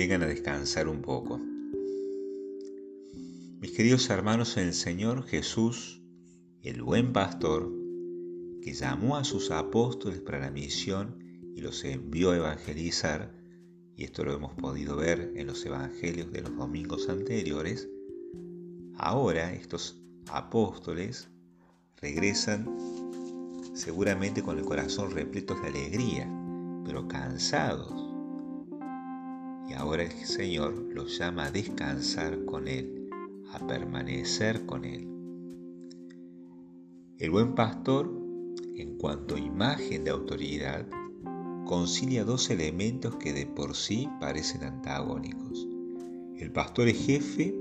vengan a descansar un poco. Mis queridos hermanos el Señor Jesús, el buen pastor, que llamó a sus apóstoles para la misión y los envió a evangelizar, y esto lo hemos podido ver en los evangelios de los domingos anteriores, ahora estos apóstoles regresan seguramente con el corazón repleto de alegría, pero cansados. Y ahora el Señor los llama a descansar con Él, a permanecer con Él. El buen pastor, en cuanto a imagen de autoridad, concilia dos elementos que de por sí parecen antagónicos. El pastor es jefe,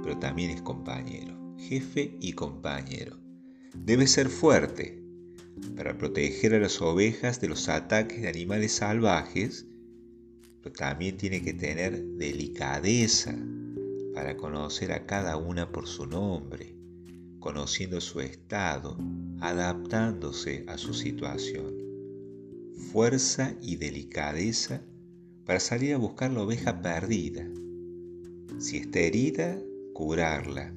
pero también es compañero. Jefe y compañero. Debe ser fuerte para proteger a las ovejas de los ataques de animales salvajes, pero también tiene que tener delicadeza para conocer a cada una por su nombre, conociendo su estado, adaptándose a su situación fuerza y delicadeza para salir a buscar la oveja perdida. Si está herida, curarla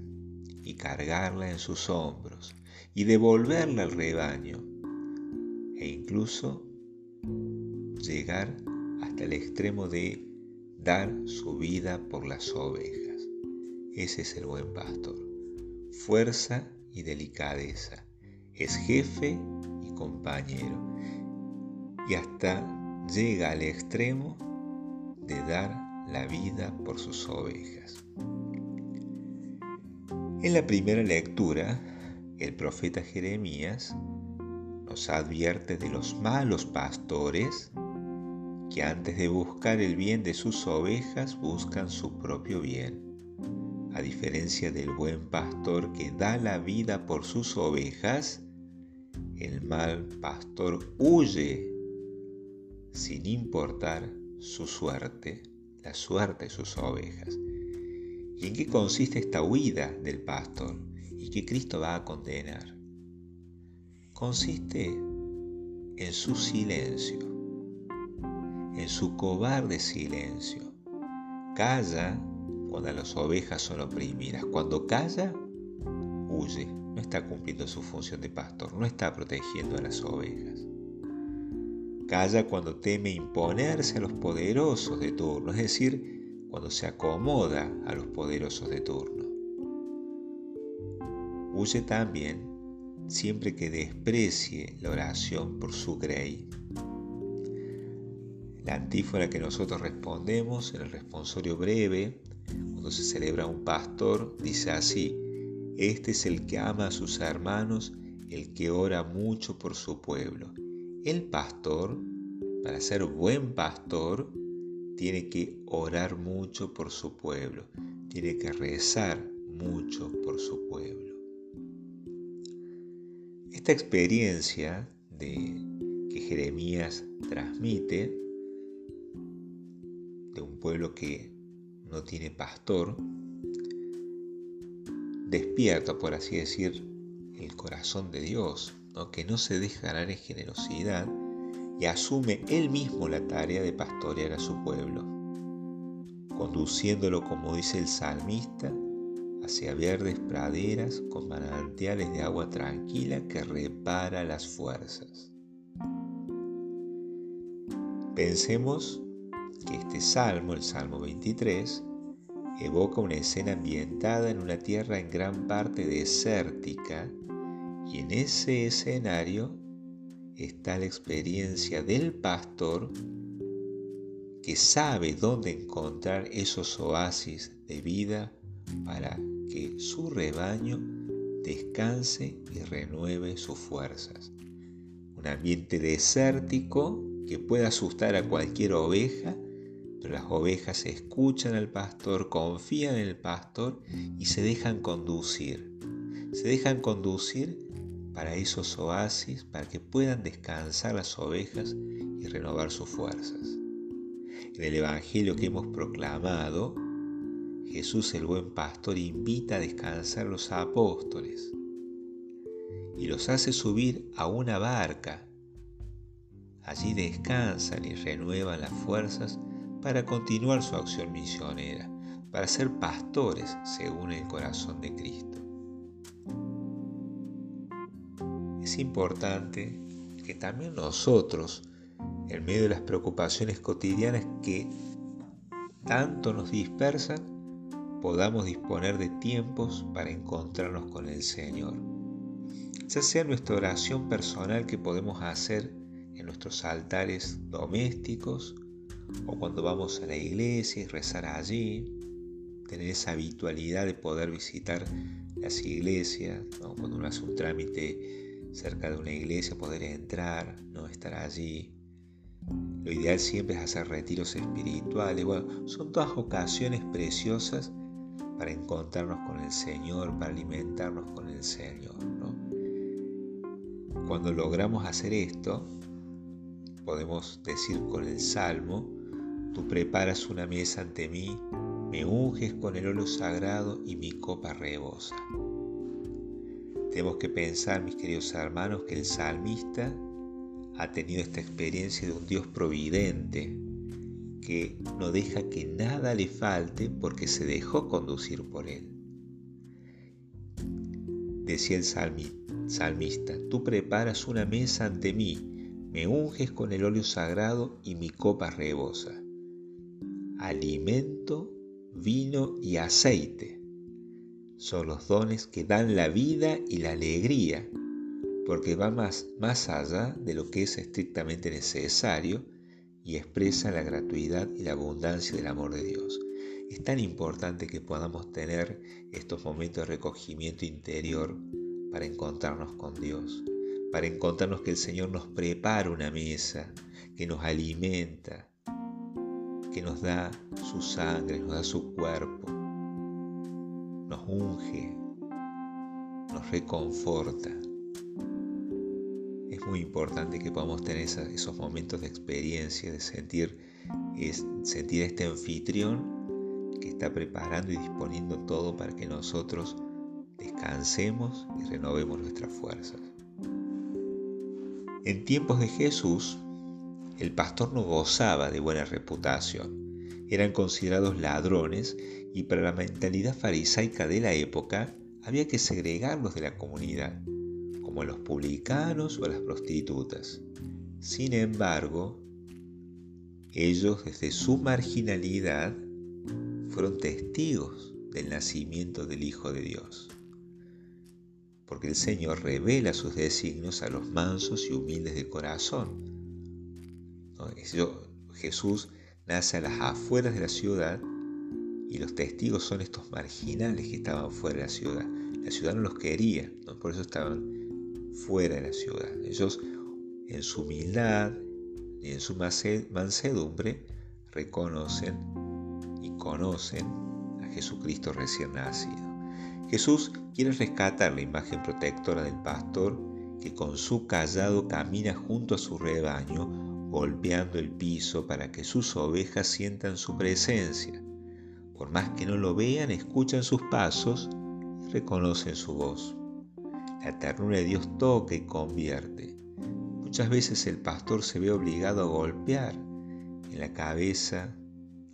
y cargarla en sus hombros y devolverla al rebaño e incluso llegar hasta el extremo de dar su vida por las ovejas. Ese es el buen pastor. Fuerza y delicadeza. Es jefe y compañero y hasta llega al extremo de dar la vida por sus ovejas. En la primera lectura, el profeta Jeremías nos advierte de los malos pastores que antes de buscar el bien de sus ovejas buscan su propio bien, a diferencia del buen pastor que da la vida por sus ovejas, el mal pastor huye sin importar su suerte, la suerte de sus ovejas. ¿Y en qué consiste esta huida del pastor y que Cristo va a condenar? Consiste en su silencio, en su cobarde silencio. Calla cuando las ovejas son oprimidas. Cuando calla, huye. No está cumpliendo su función de pastor, no está protegiendo a las ovejas. Calla cuando teme imponerse a los poderosos de turno, es decir, cuando se acomoda a los poderosos de turno. Huye también siempre que desprecie la oración por su grey. La antífona que nosotros respondemos en el responsorio breve, cuando se celebra un pastor, dice así, este es el que ama a sus hermanos, el que ora mucho por su pueblo. El pastor, para ser buen pastor, tiene que orar mucho por su pueblo, tiene que rezar mucho por su pueblo. Esta experiencia de, que Jeremías transmite un pueblo que no tiene pastor, despierta, por así decir, el corazón de Dios, que no se deja ganar en generosidad y asume él mismo la tarea de pastorear a su pueblo, conduciéndolo, como dice el salmista, hacia verdes praderas con manantiales de agua tranquila que repara las fuerzas. Pensemos que este salmo, el Salmo 23, evoca una escena ambientada en una tierra en gran parte desértica y en ese escenario está la experiencia del pastor que sabe dónde encontrar esos oasis de vida para que su rebaño descanse y renueve sus fuerzas. Un ambiente desértico que puede asustar a cualquier oveja, pero las ovejas escuchan al pastor, confían en el pastor y se dejan conducir. Se dejan conducir para esos oasis, para que puedan descansar las ovejas y renovar sus fuerzas. En el Evangelio que hemos proclamado, Jesús el buen pastor invita a descansar a los apóstoles y los hace subir a una barca. Allí descansan y renuevan las fuerzas para continuar su acción misionera, para ser pastores según el corazón de Cristo. Es importante que también nosotros, en medio de las preocupaciones cotidianas que tanto nos dispersan, podamos disponer de tiempos para encontrarnos con el Señor. Ya sea nuestra oración personal que podemos hacer en nuestros altares domésticos o cuando vamos a la iglesia y rezar allí, tener esa habitualidad de poder visitar las iglesias, cuando uno hace un trámite cerca de una iglesia, poder entrar, no estar allí. Lo ideal siempre es hacer retiros espirituales. Bueno, son todas ocasiones preciosas para encontrarnos con el Señor, para alimentarnos con el Señor. Cuando logramos hacer esto, podemos decir con el Salmo, tú preparas una mesa ante mí, me unges con el óleo sagrado y mi copa rebosa. Tenemos que pensar, mis queridos hermanos, que el salmista ha tenido esta experiencia de un Dios providente, que no deja que nada le falte porque se dejó conducir por él. Decía el salmista, tú preparas una mesa ante mí, me unges con el óleo sagrado y mi copa rebosa. Alimento, vino y aceite son los dones que dan la vida y la alegría, porque va más, más allá de lo que es estrictamente necesario y expresa la gratuidad y la abundancia del amor de Dios. Es tan importante que podamos tener estos momentos de recogimiento interior para encontrarnos con Dios, para encontrarnos que el Señor nos prepara una mesa, que nos alimenta, que nos da su sangre, nos da su cuerpo, nos unge, nos reconforta muy importante que podamos tener esos momentos de experiencia, de sentir, sentir este anfitrión que está preparando y disponiendo todo para que nosotros descansemos y renovemos nuestras fuerzas. En tiempos de Jesús, el pastor no gozaba de buena reputación. Eran considerados ladrones y para la mentalidad farisaica de la época había que segregarlos de la comunidad como los publicanos o las prostitutas. Sin embargo, ellos desde su marginalidad fueron testigos del nacimiento del Hijo de Dios. Porque el Señor revela sus designios a los mansos y humildes de corazón. Jesús nace a las afueras de la ciudad y los testigos son estos marginales que estaban fuera de la ciudad. La ciudad no los quería, por eso estaban fuera de la ciudad. Ellos en su humildad y en su mansedumbre reconocen y conocen a Jesucristo recién nacido. Jesús quiere rescatar la imagen protectora del pastor que con su callado camina junto a su rebaño, golpeando el piso para que sus ovejas sientan su presencia. Por más que no lo vean, escuchan sus pasos y reconocen su voz. La ternura de Dios toca y convierte. Muchas veces el pastor se ve obligado a golpear en la cabeza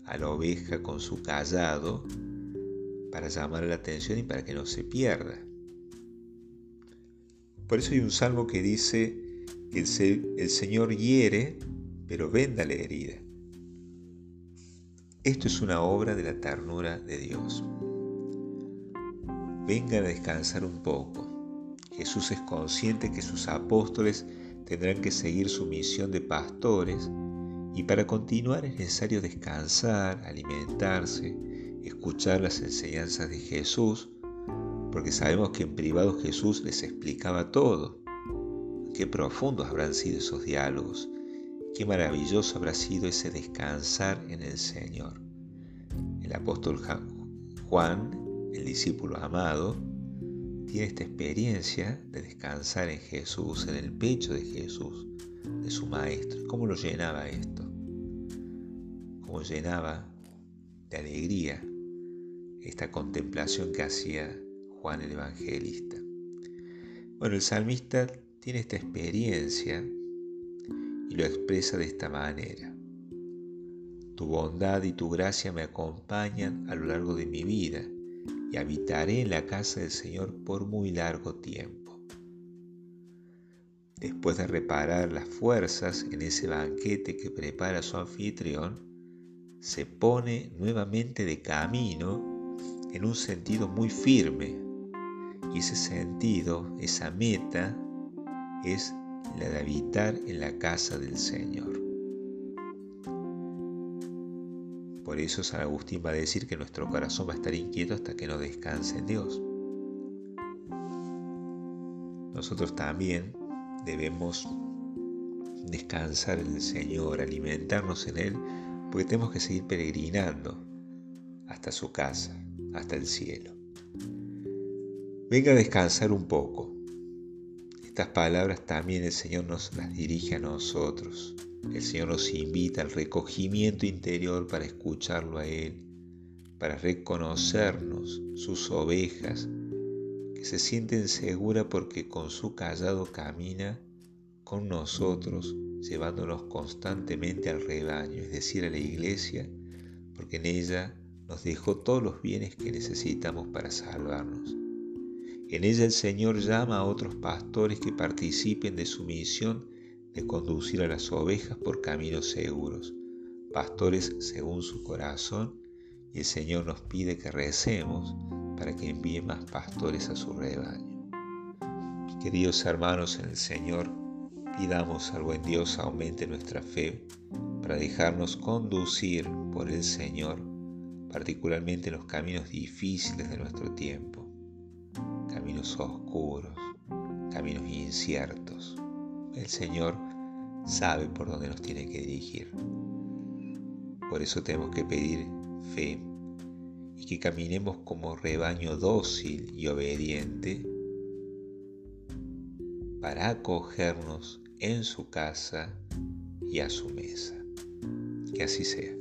a la oveja con su callado para llamar la atención y para que no se pierda. Por eso hay un salmo que dice que el, Señor hiere, pero venda la herida. Esto es una obra de la ternura de Dios. Vengan a descansar un poco. Jesús es consciente que sus apóstoles tendrán que seguir su misión de pastores y para continuar es necesario descansar, alimentarse, escuchar las enseñanzas de Jesús, porque sabemos que en privado Jesús les explicaba todo. Qué profundos habrán sido esos diálogos, qué maravilloso habrá sido ese descansar en el Señor. El apóstol Juan, el discípulo amado, tiene esta experiencia de descansar en Jesús, en el pecho de Jesús, de su Maestro. ¿Cómo lo llenaba esto? ¿Cómo llenaba de alegría esta contemplación que hacía Juan el Evangelista? Bueno, el salmista tiene esta experiencia y lo expresa de esta manera. Tu bondad y tu gracia me acompañan a lo largo de mi vida y habitaré en la casa del Señor por muy largo tiempo. Después de reparar las fuerzas en ese banquete que prepara su anfitrión, se pone nuevamente de camino en un sentido muy firme. Y ese sentido, esa meta, es la de habitar en la casa del Señor. Por eso San Agustín va a decir que nuestro corazón va a estar inquieto hasta que no descanse en Dios. Nosotros también debemos descansar en el Señor, alimentarnos en Él, porque tenemos que seguir peregrinando hasta su casa, hasta el cielo. Venga a descansar un poco. Estas palabras también el Señor nos las dirige a nosotros. El Señor nos invita al recogimiento interior para escucharlo a Él, para reconocernos sus ovejas, que se sienten seguras porque con su callado camina con nosotros, llevándonos constantemente al rebaño, es decir, a la iglesia, porque en ella nos dejó todos los bienes que necesitamos para salvarnos. En ella el Señor llama a otros pastores que participen de su misión de conducir a las ovejas por caminos seguros, pastores según su corazón, y el Señor nos pide que recemos para que envíe más pastores a su rebaño. Queridos hermanos en el Señor, pidamos al buen Dios aumente nuestra fe para dejarnos conducir por el Señor, particularmente en los caminos difíciles de nuestro tiempo, oscuros, caminos inciertos. El Señor sabe por dónde nos tiene que dirigir. Por eso tenemos que pedir fe y que caminemos como rebaño dócil y obediente para acogernos en su casa y a su mesa. Que así sea.